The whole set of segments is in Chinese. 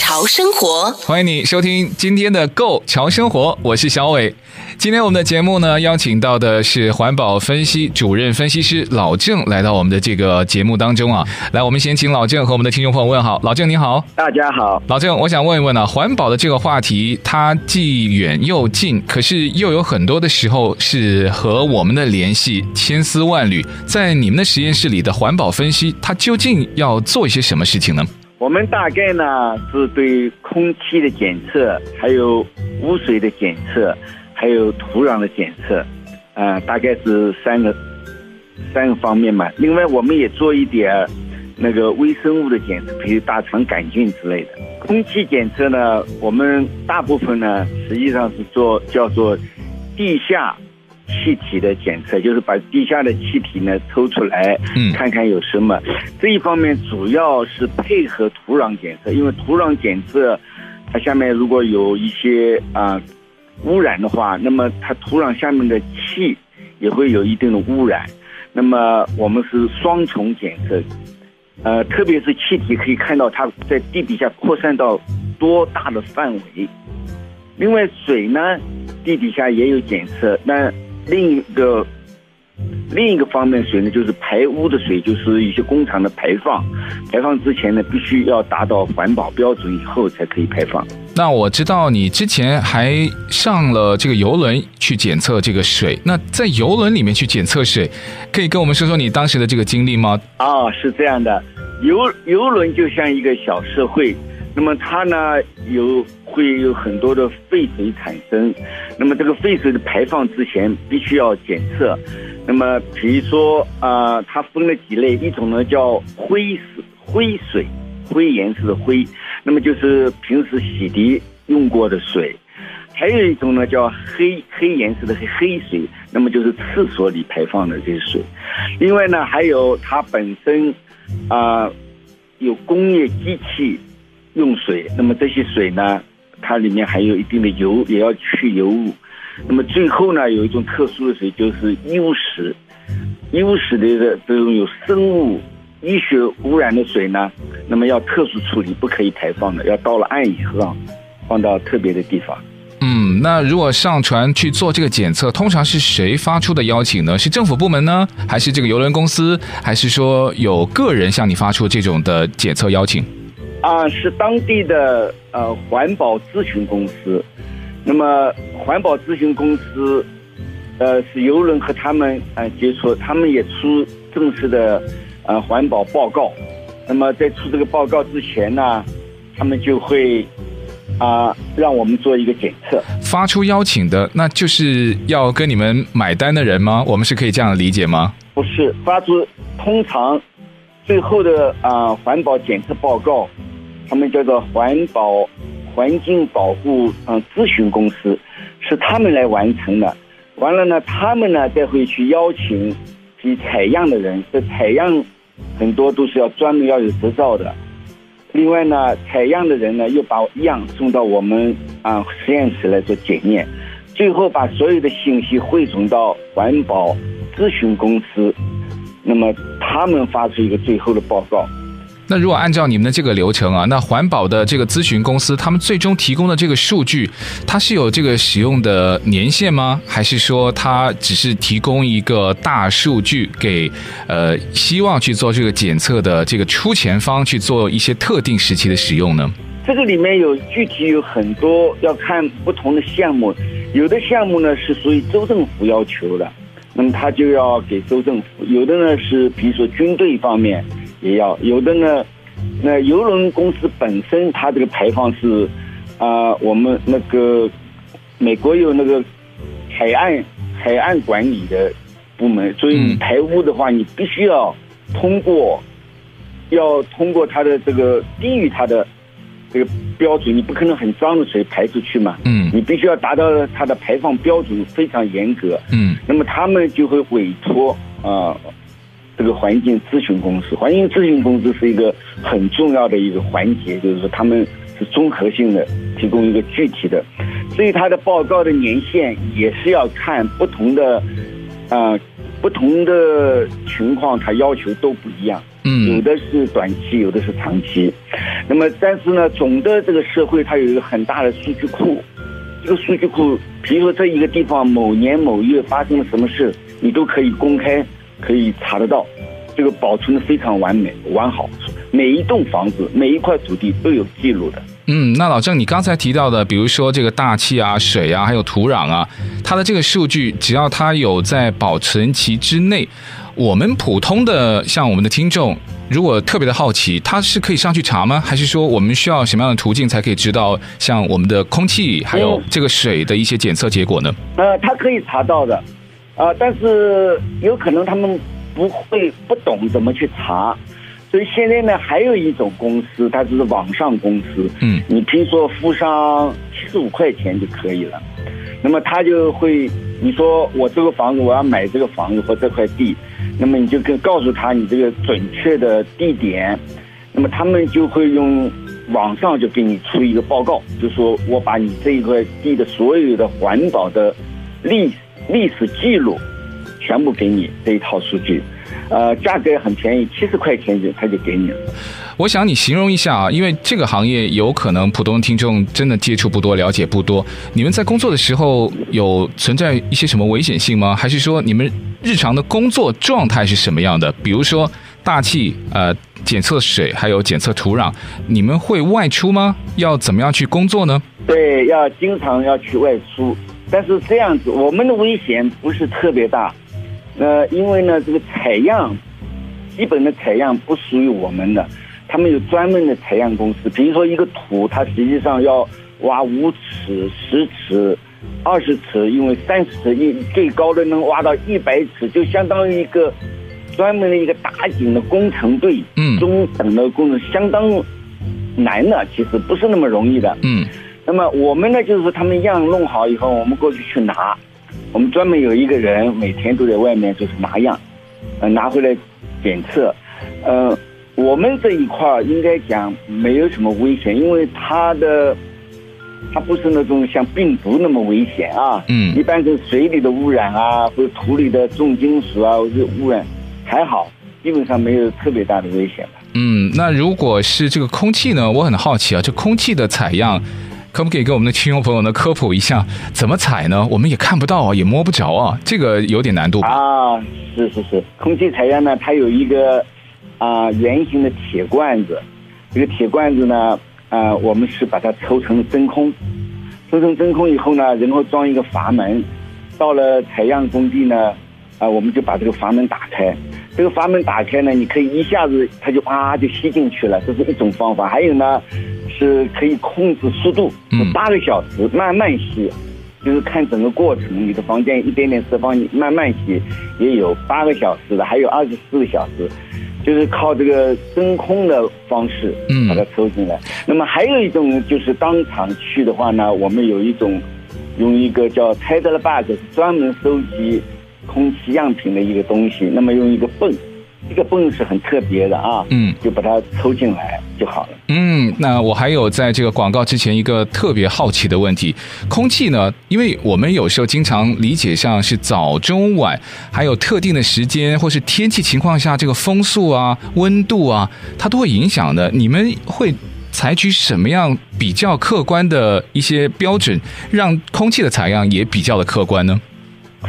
潮生活，欢迎你收听今天的《Go 潮生活》，我是小伟。今天我们的节目呢，邀请到的是环保分析主任分析师老郑来到我们的这个节目当中啊。来，我们先请老郑和我们的听众朋友问好。老郑你好，大家好。老郑，我想问一问啊，环保的这个话题，它既远又近，可是又有很多的时候是和我们的联系千丝万缕。在你们的实验室里的环保分析，它究竟要做一些什么事情呢？我们大概呢是对空气的检测，还有污水的检测，还有土壤的检测，啊、呃，大概是三个三个方面嘛。另外，我们也做一点那个微生物的检测，比如大肠杆菌之类的。空气检测呢，我们大部分呢实际上是做叫做地下。气体的检测就是把地下的气体呢抽出来，嗯，看看有什么。这一方面主要是配合土壤检测，因为土壤检测它下面如果有一些啊、呃、污染的话，那么它土壤下面的气也会有一定的污染。那么我们是双重检测，呃，特别是气体可以看到它在地底下扩散到多大的范围。另外水呢，地底下也有检测，那。另一个另一个方面水呢，就是排污的水，就是一些工厂的排放。排放之前呢，必须要达到环保标准以后才可以排放。那我知道你之前还上了这个游轮去检测这个水。那在游轮里面去检测水，可以跟我们说说你当时的这个经历吗？啊，是这样的，游游轮就像一个小社会。那么它呢，有会有很多的废水产生，那么这个废水的排放之前必须要检测。那么比如说啊、它分了几类，一种呢叫灰水，灰水，灰颜色的灰，那么就是平时洗涤用过的水；还有一种呢叫黑黑颜色的黑黑水，那么就是厕所里排放的这些水。另外呢，还有它本身啊、有工业机器。用水，那么这些水呢，它里面还有一定的油，也要去油污。那么最后呢，有一种特殊的水，就是优石。优石的这种有生物医学污染的水呢，那么要特殊处理，不可以排放的，要到了岸以后啊，放到特别的地方。嗯，那如果上船去做这个检测，通常是谁发出的邀请呢？是政府部门呢，还是这个邮轮公司，还是说有个人向你发出这种的检测邀请？啊，是当地的呃环保咨询公司，那么环保咨询公司，呃是游轮和他们呃接触，他们也出正式的呃环保报告，那么在出这个报告之前呢，他们就会啊、呃、让我们做一个检测，发出邀请的，那就是要跟你们买单的人吗？我们是可以这样理解吗？不是，发出通常最后的啊、呃、环保检测报告。他们叫做环保环境保护嗯咨询公司，是他们来完成的。完了呢，他们呢再会去邀请去采样的人，这采样很多都是要专门要有执照的。另外呢，采样的人呢又把样送到我们啊实验室来做检验，最后把所有的信息汇总到环保咨询公司，那么他们发出一个最后的报告。那如果按照你们的这个流程啊，那环保的这个咨询公司，他们最终提供的这个数据，它是有这个使用的年限吗？还是说它只是提供一个大数据给呃希望去做这个检测的这个出钱方去做一些特定时期的使用呢？这个里面有具体有很多要看不同的项目，有的项目呢是属于州政府要求的，那么他就要给州政府；有的呢是比如说军队方面。也要有的呢，那邮轮公司本身它这个排放是，啊、呃，我们那个美国有那个海岸海岸管理的部门，所以你排污的话，你必须要通过，要通过它的这个低于它的这个标准，你不可能很脏的水排出去嘛。嗯，你必须要达到它的排放标准非常严格。嗯，那么他们就会委托啊、呃、这个环境咨询公司，环境咨询公司是一个很重要的一个环节，就是说他们是综合性的提供一个具体的，所以他的报告的年限也是要看不同的啊。呃不同的情况，它要求都不一样。嗯，有的是短期，有的是长期。那么，但是呢，总的这个社会它有一个很大的数据库。这个数据库，比如说这一个地方某年某月发生了什么事，你都可以公开，可以查得到。这个保存的非常完美完好，每一栋房子、每一块土地都有记录的。嗯，那老郑，你刚才提到的，比如说这个大气啊、水啊，还有土壤啊，它的这个数据，只要它有在保存期之内，我们普通的像我们的听众，如果特别的好奇，他是可以上去查吗？还是说我们需要什么样的途径才可以知道像我们的空气还有这个水的一些检测结果呢？呃，它可以查到的，啊、呃，但是有可能他们。不会不懂怎么去查，所以现在呢，还有一种公司，它就是网上公司。嗯，你听说付上七十五块钱就可以了，那么他就会，你说我这个房子我要买这个房子或这块地，那么你就跟告诉他你这个准确的地点，那么他们就会用网上就给你出一个报告，就说我把你这一块地的所有的环保的历历史记录。全部给你这一套数据，呃，价格很便宜，七十块钱就他就给你了。我想你形容一下啊，因为这个行业有可能普通听众真的接触不多，了解不多。你们在工作的时候有存在一些什么危险性吗？还是说你们日常的工作状态是什么样的？比如说大气，呃，检测水，还有检测土壤，你们会外出吗？要怎么样去工作呢？对，要经常要去外出，但是这样子，我们的危险不是特别大。呃，因为呢，这个采样，基本的采样不属于我们的，他们有专门的采样公司。比如说一个土，它实际上要挖五尺、十尺、二十尺，因为三十尺一最高的能挖到一百尺，就相当于一个专门的一个打井的工程队，嗯，中等的工程相当难的，其实不是那么容易的，嗯。那么我们呢，就是说他们样弄好以后，我们过去去拿。我们专门有一个人，每天都在外面就是拿样，呃，拿回来检测。呃，我们这一块应该讲没有什么危险，因为它的它不是那种像病毒那么危险啊。嗯。一般是水里的污染啊，或者土里的重金属啊，或者污染还好，基本上没有特别大的危险。嗯，那如果是这个空气呢？我很好奇啊，这空气的采样。可不可以给我们的听众朋友呢科普一下怎么采呢？我们也看不到啊，也摸不着啊，这个有点难度？啊，是是是，空气采样呢，它有一个啊圆形的铁罐子，这个铁罐子呢，啊，我们是把它抽成真空，抽成真空以后呢，然后装一个阀门，到了采样工地呢，啊，我们就把这个阀门打开，这个阀门打开呢，你可以一下子它就啊就吸进去了，这是一种方法，还有呢。是可以控制速度，八个小时慢慢吸，就是看整个过程。你的房间一点点释放，你慢慢吸，也有八个小时的，还有二十四个小时，就是靠这个真空的方式，嗯，把它抽进来。那么还有一种就是当场去的话呢，我们有一种用一个叫 Bag，是专门收集空气样品的一个东西。那么用一个泵。这个泵是很特别的啊，嗯，就把它抽进来就好了。嗯，那我还有在这个广告之前一个特别好奇的问题：空气呢？因为我们有时候经常理解上是早中晚，还有特定的时间或是天气情况下，这个风速啊、温度啊，它都会影响的。你们会采取什么样比较客观的一些标准，让空气的采样也比较的客观呢？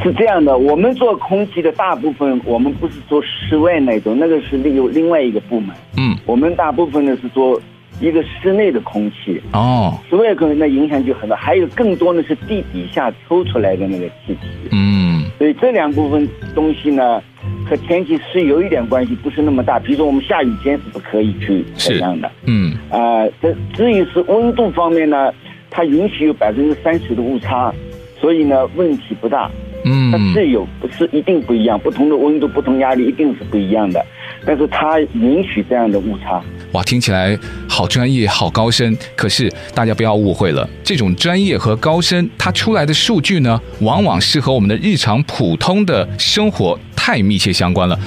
是这样的，我们做空气的大部分，我们不是做室外那种，那个是另有另外一个部门。嗯，我们大部分呢是做一个室内的空气。哦，室外可能那影响就很大，还有更多呢是地底下抽出来的那个气体。嗯，所以这两部分东西呢，和天气是有一点关系，不是那么大。比如说我们下雨天是不可以去采样的。嗯，啊、呃，这至于是温度方面呢，它允许有百分之三十的误差，所以呢问题不大。嗯，它是有，不是一定不一样，不同的温度、不同压力一定是不一样的，但是它允许这样的误差。哇，听起来好专业、好高深。可是大家不要误会了，这种专业和高深，它出来的数据呢，往往是和我们的日常普通的生活太密切相关了。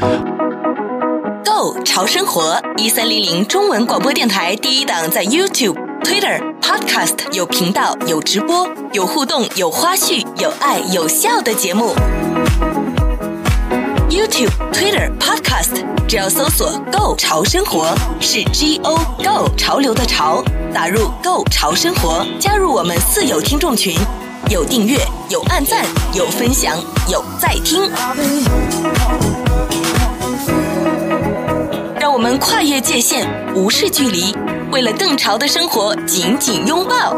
Go 潮生活一三零零中文广播电台第一档，在 YouTube、Twitter、Podcast 有频道、有直播、有互动、有花絮、有爱、有笑的节目。YouTube、Twitter、Podcast，只要搜索 “Go 潮生活”，是 G O Go 潮流的潮，打入 “Go 潮生活”，加入我们四有听众群，有订阅，有按赞，有分享，有在听。让我们跨越界限，无视距离，为了更潮的生活，紧紧拥抱。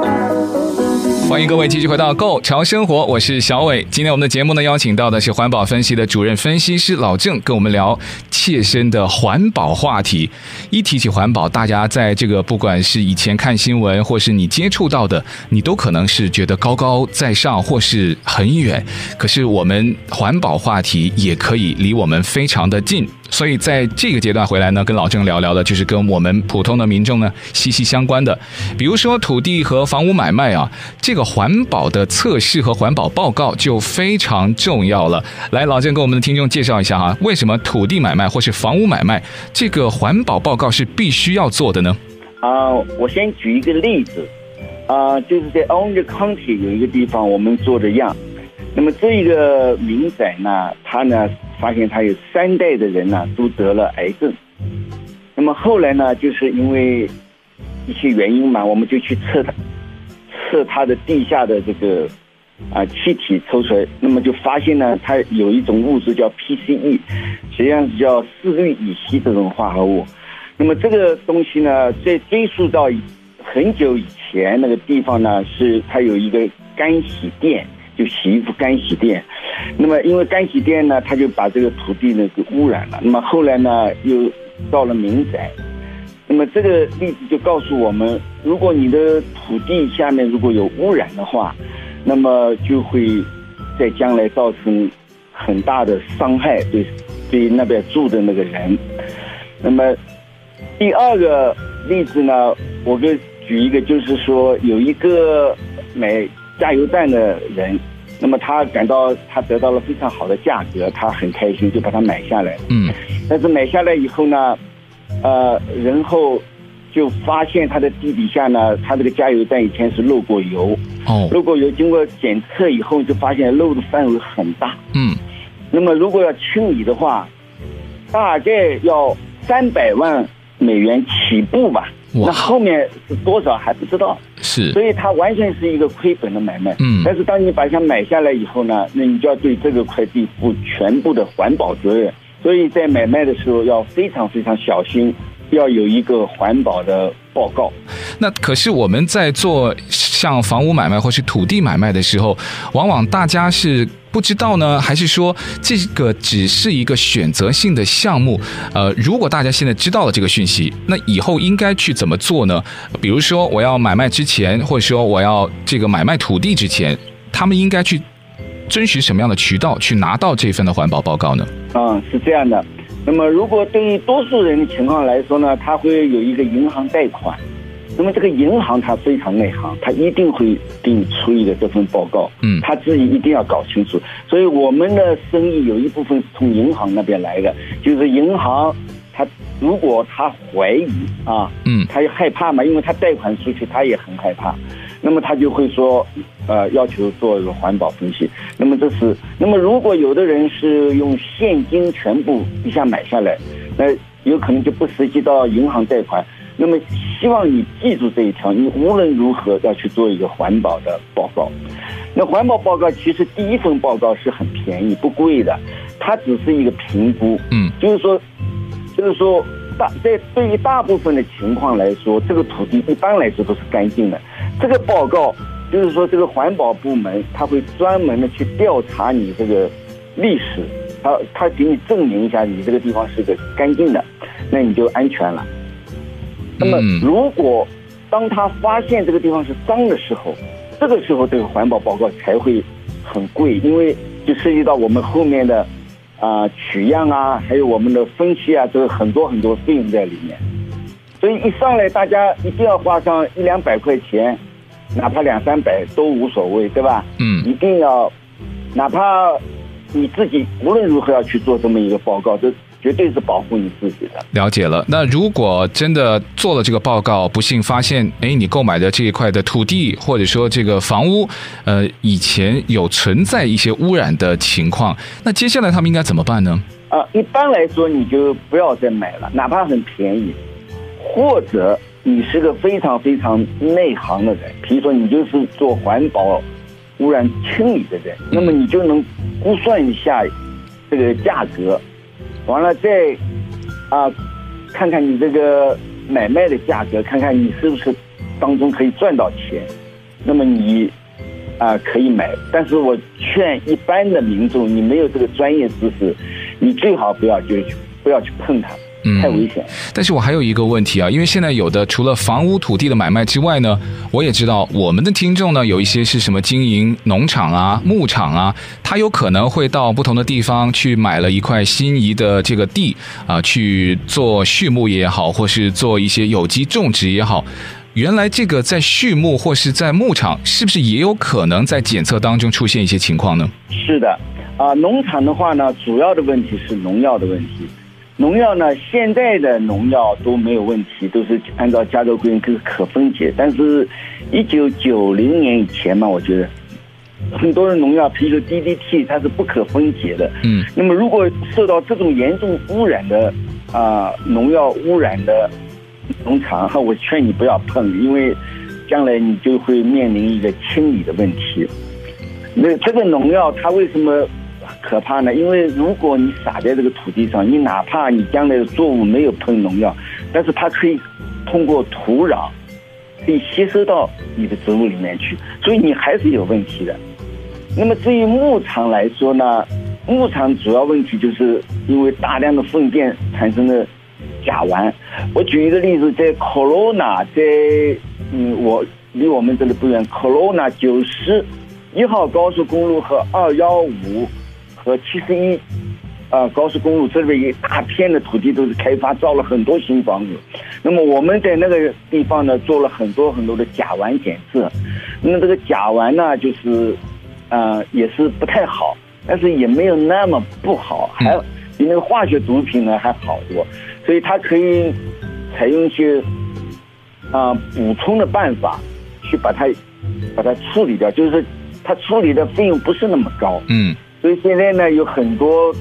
欢迎各位继续回到《Go 潮生活》，我是小伟。今天我们的节目呢，邀请到的是环保分析的主任分析师老郑，跟我们聊切身的环保话题。一提起环保，大家在这个不管是以前看新闻，或是你接触到的，你都可能是觉得高高在上，或是很远。可是我们环保话题也可以离我们非常的近。所以在这个阶段回来呢，跟老郑聊聊的，就是跟我们普通的民众呢息息相关的，比如说土地和房屋买卖啊，这个环保的测试和环保报告就非常重要了。来，老郑跟我们的听众介绍一下哈，为什么土地买卖或是房屋买卖这个环保报告是必须要做的呢？啊、我先举一个例子，啊、就是在 Orange County 有一个地方我们做的样，那么这个民宅呢，它呢。发现他有三代的人呢都得了癌症，那么后来呢，就是因为一些原因嘛，我们就去测他，测他的地下的这个啊气体抽出来，那么就发现呢，它有一种物质叫 PCE，实际上是叫四氯乙烯这种化合物。那么这个东西呢，在追溯到很久以前那个地方呢，是它有一个干洗店。就洗衣服干洗店，那么因为干洗店呢，他就把这个土地呢给污染了。那么后来呢，又到了民宅，那么这个例子就告诉我们，如果你的土地下面如果有污染的话，那么就会在将来造成很大的伤害，对对那边住的那个人。那么第二个例子呢，我给举一个，就是说有一个买。加油站的人，那么他感到他得到了非常好的价格，他很开心，就把它买下来。嗯，但是买下来以后呢，呃，然后就发现他的地底下呢，他这个加油站以前是漏过油。哦，漏过油，经过检测以后就发现漏的范围很大。嗯，那么如果要清理的话，大概要三百万美元起步吧。那后面是多少还不知道，是，所以它完全是一个亏本的买卖。嗯，但是当你把它买下来以后呢，那你就要对这个块地负全部的环保责任。所以在买卖的时候要非常非常小心，要有一个环保的报告。那可是我们在做像房屋买卖或是土地买卖的时候，往往大家是。不知道呢，还是说这个只是一个选择性的项目？呃，如果大家现在知道了这个讯息，那以后应该去怎么做呢？比如说，我要买卖之前，或者说我要这个买卖土地之前，他们应该去遵循什么样的渠道去拿到这份的环保报告呢？嗯，是这样的。那么，如果对于多数人的情况来说呢，他会有一个银行贷款。那么这个银行它非常内行，它一定会给你出一个这份报告，嗯，他自己一定要搞清楚。所以我们的生意有一部分是从银行那边来的，就是银行，他如果他怀疑啊，嗯，他也害怕嘛，因为他贷款出去他也很害怕，那么他就会说，呃，要求做一个环保分析。那么这是，那么如果有的人是用现金全部一下买下来，那有可能就不涉及到银行贷款。那么希望你记住这一条，你无论如何要去做一个环保的报告。那环保报告其实第一份报告是很便宜不贵的，它只是一个评估。嗯，就是说，就是说大在对于大部分的情况来说，这个土地一般来说都是干净的。这个报告就是说，这个环保部门他会专门的去调查你这个历史，他他给你证明一下你这个地方是个干净的，那你就安全了。那么，如果当他发现这个地方是脏的时候，这个时候这个环保报告才会很贵，因为就涉及到我们后面的啊、呃、取样啊，还有我们的分析啊，这个很多很多费用在里面。所以一上来大家一定要花上一两百块钱，哪怕两三百都无所谓，对吧？嗯，一定要，哪怕你自己无论如何要去做这么一个报告，这绝对是保护你自己的。了解了。那如果真的做了这个报告，不幸发现，哎，你购买的这一块的土地或者说这个房屋，呃，以前有存在一些污染的情况，那接下来他们应该怎么办呢？啊，一般来说你就不要再买了，哪怕很便宜，或者你是个非常非常内行的人，比如说你就是做环保污染清理的人，那么你就能估算一下这个价格。完了再啊，看看你这个买卖的价格，看看你是不是当中可以赚到钱，那么你啊可以买。但是我劝一般的民众，你没有这个专业知识，你最好不要就不要去碰它。太危险。但是我还有一个问题啊，因为现在有的除了房屋土地的买卖之外呢，我也知道我们的听众呢有一些是什么经营农场啊、牧场啊，他有可能会到不同的地方去买了一块心仪的这个地啊，去做畜牧也好，或是做一些有机种植也好。原来这个在畜牧或是在牧场，是不是也有可能在检测当中出现一些情况呢？是的，啊，农场的话呢，主要的问题是农药的问题。农药呢？现在的农药都没有问题，都是按照加州规定是可分解。但是，一九九零年以前嘛，我觉得很多的农药，比如说 DDT，它是不可分解的。嗯。那么，如果受到这种严重污染的啊、呃、农药污染的农场，我劝你不要碰，因为将来你就会面临一个清理的问题。那这个农药它为什么？可怕呢，因为如果你撒在这个土地上，你哪怕你将来的作物没有喷农药，但是它可以通过土壤可以吸收到你的植物里面去，所以你还是有问题的。那么至于牧场来说呢，牧场主要问题就是因为大量的粪便产生的甲烷。我举一个例子，在 Corona，在嗯，我离我们这里不远，Corona 九十一号高速公路和二幺五。和七十一，啊，高速公路这边一大片的土地都是开发，造了很多新房子。那么我们在那个地方呢，做了很多很多的甲烷检测。那么这个甲烷呢，就是，啊，也是不太好，但是也没有那么不好，还比那个化学毒品呢还好多。所以它可以采用一些啊补充的办法，去把它把它处理掉，就是它处理的费用不是那么高。嗯。所以现在呢，有很多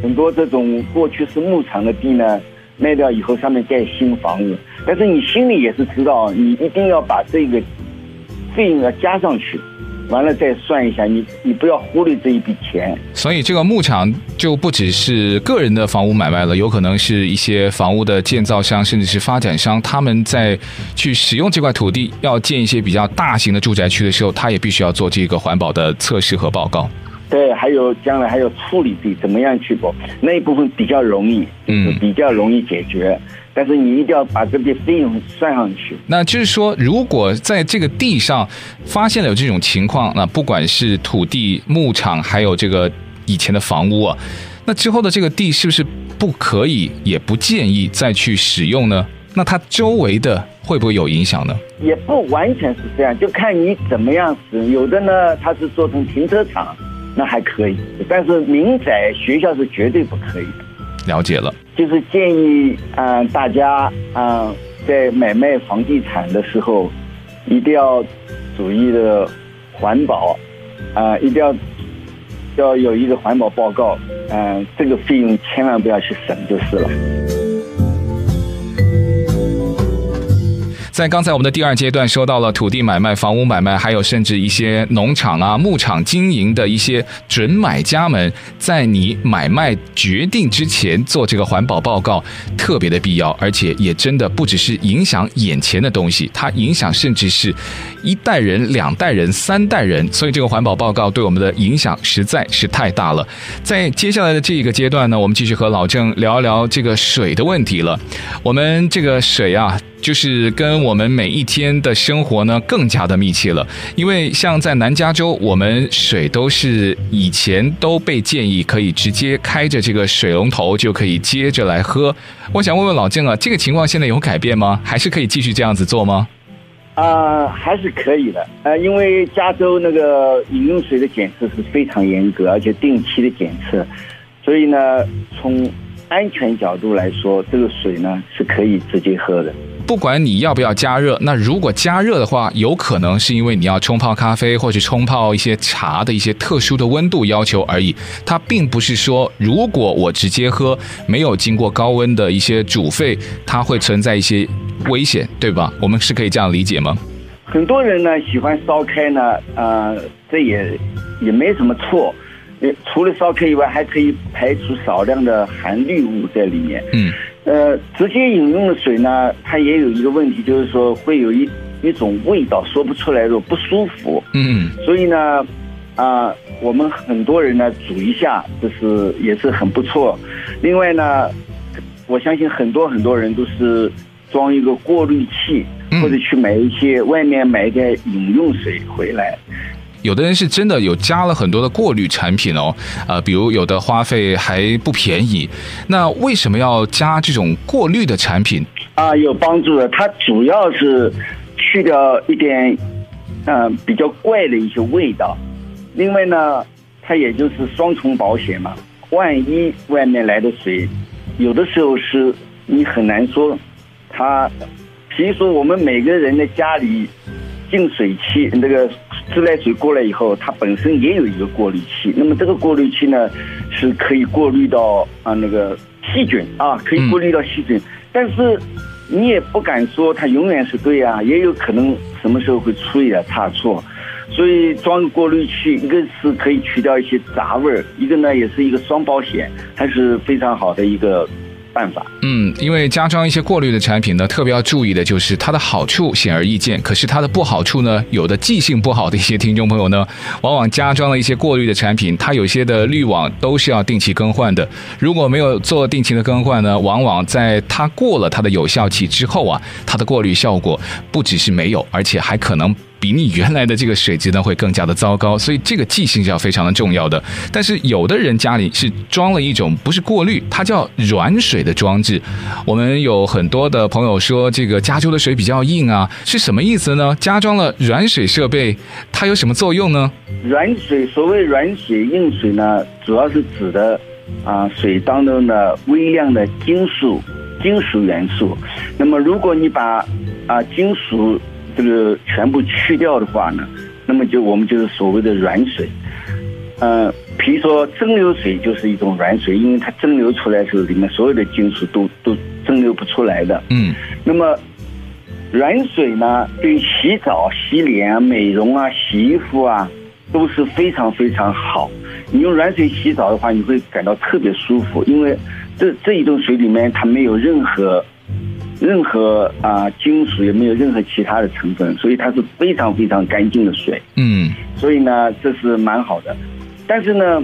很多这种过去是牧场的地呢，卖掉以后上面盖新房子，但是你心里也是知道，你一定要把这个费用要加上去，完了再算一下，你你不要忽略这一笔钱。所以这个牧场就不只是个人的房屋买卖了，有可能是一些房屋的建造商，甚至是发展商，他们在去使用这块土地要建一些比较大型的住宅区的时候，他也必须要做这个环保的测试和报告。对，还有将来还有处理地怎么样去保，那一部分比较容易，嗯，比较容易解决。嗯、但是你一定要把这笔费用算上去。那就是说，如果在这个地上发现了有这种情况，那不管是土地、牧场，还有这个以前的房屋啊，那之后的这个地是不是不可以，也不建议再去使用呢？那它周围的会不会有影响呢？也不完全是这样，就看你怎么样使用。有的呢，它是做成停车场。那还可以，但是民宅学校是绝对不可以的。了解了，就是建议嗯、呃，大家嗯、呃，在买卖房地产的时候，一定要注意的环保啊、呃，一定要要有一个环保报告，嗯、呃，这个费用千万不要去省就是了。在刚才我们的第二阶段说到了土地买卖、房屋买卖，还有甚至一些农场啊、牧场经营的一些准买家们，在你买卖决定之前做这个环保报告特别的必要，而且也真的不只是影响眼前的东西，它影响甚至是一代人、两代人、三代人，所以这个环保报告对我们的影响实在是太大了。在接下来的这一个阶段呢，我们继续和老郑聊一聊这个水的问题了。我们这个水啊。就是跟我们每一天的生活呢更加的密切了。因为像在南加州，我们水都是以前都被建议可以直接开着这个水龙头就可以接着来喝。我想问问老郑啊，这个情况现在有改变吗？还是可以继续这样子做吗？啊、还是可以的。呃，因为加州那个饮用水的检测是非常严格，而且定期的检测，所以呢，从安全角度来说，这个水呢是可以直接喝的。不管你要不要加热，那如果加热的话，有可能是因为你要冲泡咖啡或者冲泡一些茶的一些特殊的温度要求而已。它并不是说，如果我直接喝，没有经过高温的一些煮沸，它会存在一些危险，对吧？我们是可以这样理解吗？很多人呢喜欢烧开呢，呃，这也也没什么错。除了烧开以外，还可以排除少量的含氯物在里面。嗯。呃，直接饮用的水呢，它也有一个问题，就是说会有一一种味道说不出来的不舒服。嗯，所以呢，啊、呃，我们很多人呢煮一下，就是也是很不错。另外呢，我相信很多很多人都是装一个过滤器，或者去买一些外面买一点饮用水回来。有的人是真的有加了很多的过滤产品哦，呃，比如有的花费还不便宜。那为什么要加这种过滤的产品？啊，有帮助的。它主要是去掉一点，嗯、比较怪的一些味道。另外呢，它也就是双重保险嘛。万一外面来的水，有的时候是你很难说它。比如说我们每个人的家里净水器那个。自来水过来以后，它本身也有一个过滤器。那么这个过滤器呢，是可以过滤到啊那个细菌啊，可以过滤到细菌。但是你也不敢说它永远是对啊，也有可能什么时候会出一点差错。所以装个过滤器，一个是可以去掉一些杂味儿，一个呢也是一个双保险，还是非常好的一个。办法，嗯，因为加装一些过滤的产品呢，特别要注意的就是它的好处显而易见，可是它的不好处呢，有的记性不好的一些听众朋友呢，往往加装了一些过滤的产品，它有些的滤网都是要定期更换的，如果没有做定期的更换呢，往往在它过了它的有效期之后啊，它的过滤效果不只是没有，而且还可能。比你原来的这个水质呢会更加的糟糕，所以这个记性是要非常的重要的。但是有的人家里是装了一种不是过滤，它叫软水的装置。我们有很多的朋友说，这个加州的水比较硬啊，是什么意思呢？加装了软水设备，它有什么作用呢？软水，所谓软水、硬水呢，主要是指的啊水当中的微量的金属、金属元素。那么如果你把啊金属这个全部去掉的话呢，那么就我们就是所谓的软水。呃，比如说蒸馏水就是一种软水，因为它蒸馏出来的时候，里面所有的金属都都蒸馏不出来的。嗯。那么软水呢，对洗澡、洗脸啊、美容啊、洗衣服啊，都是非常非常好。你用软水洗澡的话，你会感到特别舒服，因为这这一种水里面它没有任何。任何啊、呃、金属也没有任何其他的成分，所以它是非常非常干净的水。嗯，所以呢，这是蛮好的。但是呢，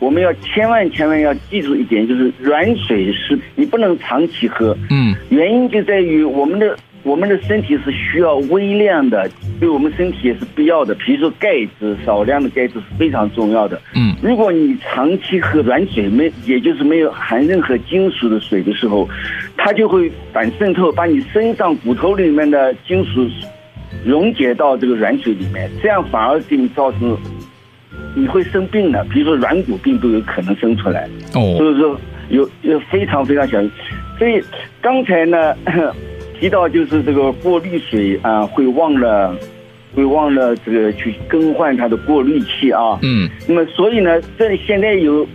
我们要千万千万要记住一点，就是软水是你不能长期喝。嗯，原因就在于我们的。我们的身体是需要微量的，对我们身体也是必要的。比如说钙质，少量的钙质是非常重要的。嗯，如果你长期喝软水，没也就是没有含任何金属的水的时候，它就会反渗透，把你身上骨头里面的金属溶解到这个软水里面，这样反而给你造成你会生病的，比如说软骨病都有可能生出来。哦，所以说有有非常非常小心。所以刚才呢。提到就是这个过滤水啊，会忘了，会忘了这个去更换它的过滤器啊。嗯。那么所以呢，这里现在有，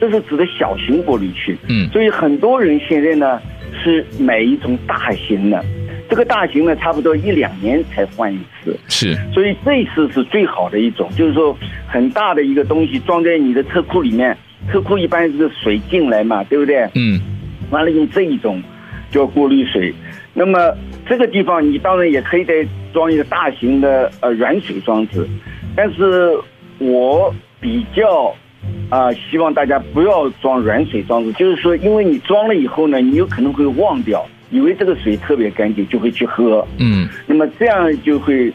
这是指的小型过滤器。嗯。所以很多人现在呢是买一种大型的，这个大型呢差不多一两年才换一次。是。所以这次是最好的一种，就是说很大的一个东西装在你的车库里面，车库一般是水进来嘛，对不对？嗯。完了用这一种。叫过滤水，那么这个地方你当然也可以再装一个大型的呃软水装置，但是我比较啊、呃、希望大家不要装软水装置，就是说因为你装了以后呢，你有可能会忘掉，以为这个水特别干净，就会去喝。嗯，那么这样就会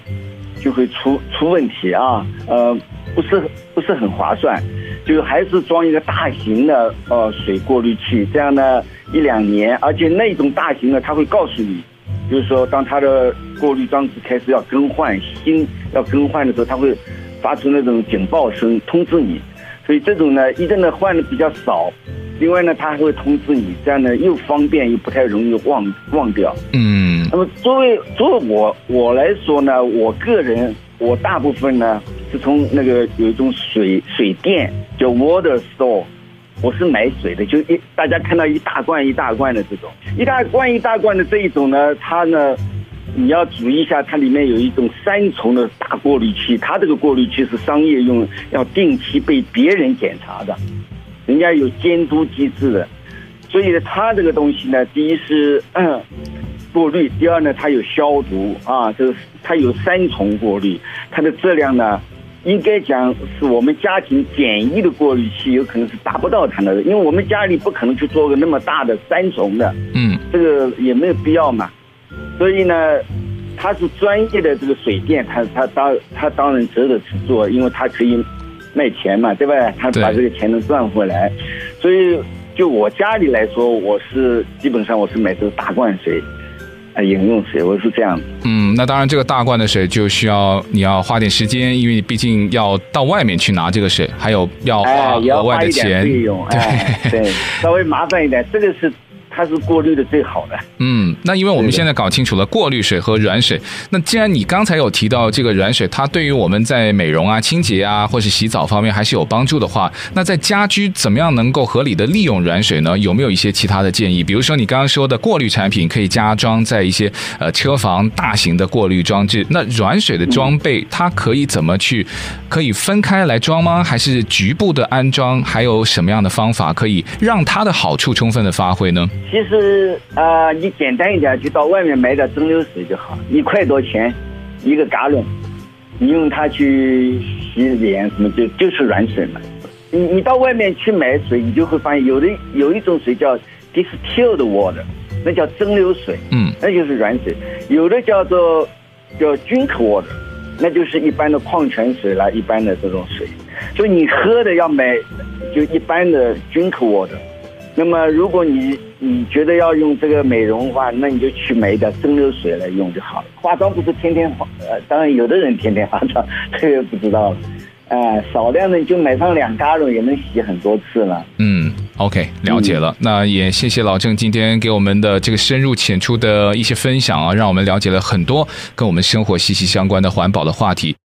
就会出出问题啊，呃，不是不是很划算，就是还是装一个大型的呃水过滤器，这样呢一两年，而且那种大型的，它会告诉你，就是说当它的过滤装置开始要更换新要更换的时候，它会发出那种警报声通知你，所以这种呢，一个呢换的比较少。另外呢，它还会通知你，这样呢又方便又不太容易忘忘掉。嗯，那么作为作为我我来说呢，我个人我大部分呢是从那个有一种水水电叫 Water Store，我是买水的，就一大家看到一大罐一大罐的这种，一大罐一大罐的这一种呢，它呢你要注意一下，它里面有一种三重的大过滤器，它这个过滤器是商业用，要定期被别人检查的。人家有监督机制的，所以，它这个东西呢，第一是过滤，第二呢，它有消毒啊，就是它有三重过滤，它的质量呢，应该讲是我们家庭简易的过滤器，有可能是达不到它的，因为我们家里不可能去做个那么大的三重的，嗯，这个也没有必要嘛，所以呢，它是专业的这个水电，它它当它当然值得去做，因为它可以。卖钱嘛，对吧？他把这个钱能赚回来，所以就我家里来说，我是基本上我是买这个大罐水，啊，饮用水，我是这样。嗯，那当然，这个大罐的水就需要你要花点时间，因为毕竟要到外面去拿这个水，还有要花额外的钱，费用，哎，对，稍微麻烦一点，这个是。它是过滤的最好的。嗯，那因为我们现在搞清楚了过滤水和软水，那既然你刚才有提到这个软水，它对于我们在美容啊、清洁啊，或是洗澡方面还是有帮助的话，那在家居怎么样能够合理的利用软水呢？有没有一些其他的建议？比如说你刚刚说的过滤产品可以加装在一些呃车房大型的过滤装置，那软水的装备它可以怎么去可以分开来装吗？还是局部的安装？还有什么样的方法可以让它的好处充分的发挥呢？其实啊、呃，你简单一点，就到外面买点蒸馏水就好，一块多钱一个嘎仑，你用它去洗脸什么就就是软水嘛。你你到外面去买水，你就会发现有的有一种水叫 distilled water，那叫蒸馏水，嗯，那就是软水；有的叫做叫 drink water，那就是一般的矿泉水啦，一般的这种水。所以你喝的要买就一般的 drink water。那么，如果你你觉得要用这个美容的话，那你就去买一点蒸馏水来用就好了。化妆不是天天化，呃，当然有的人天天化妆，这个不知道了。呃，少量的你就买上两加仑也能洗很多次了。嗯，OK，了解了。嗯、那也谢谢老郑今天给我们的这个深入浅出的一些分享啊，让我们了解了很多跟我们生活息息相关的环保的话题。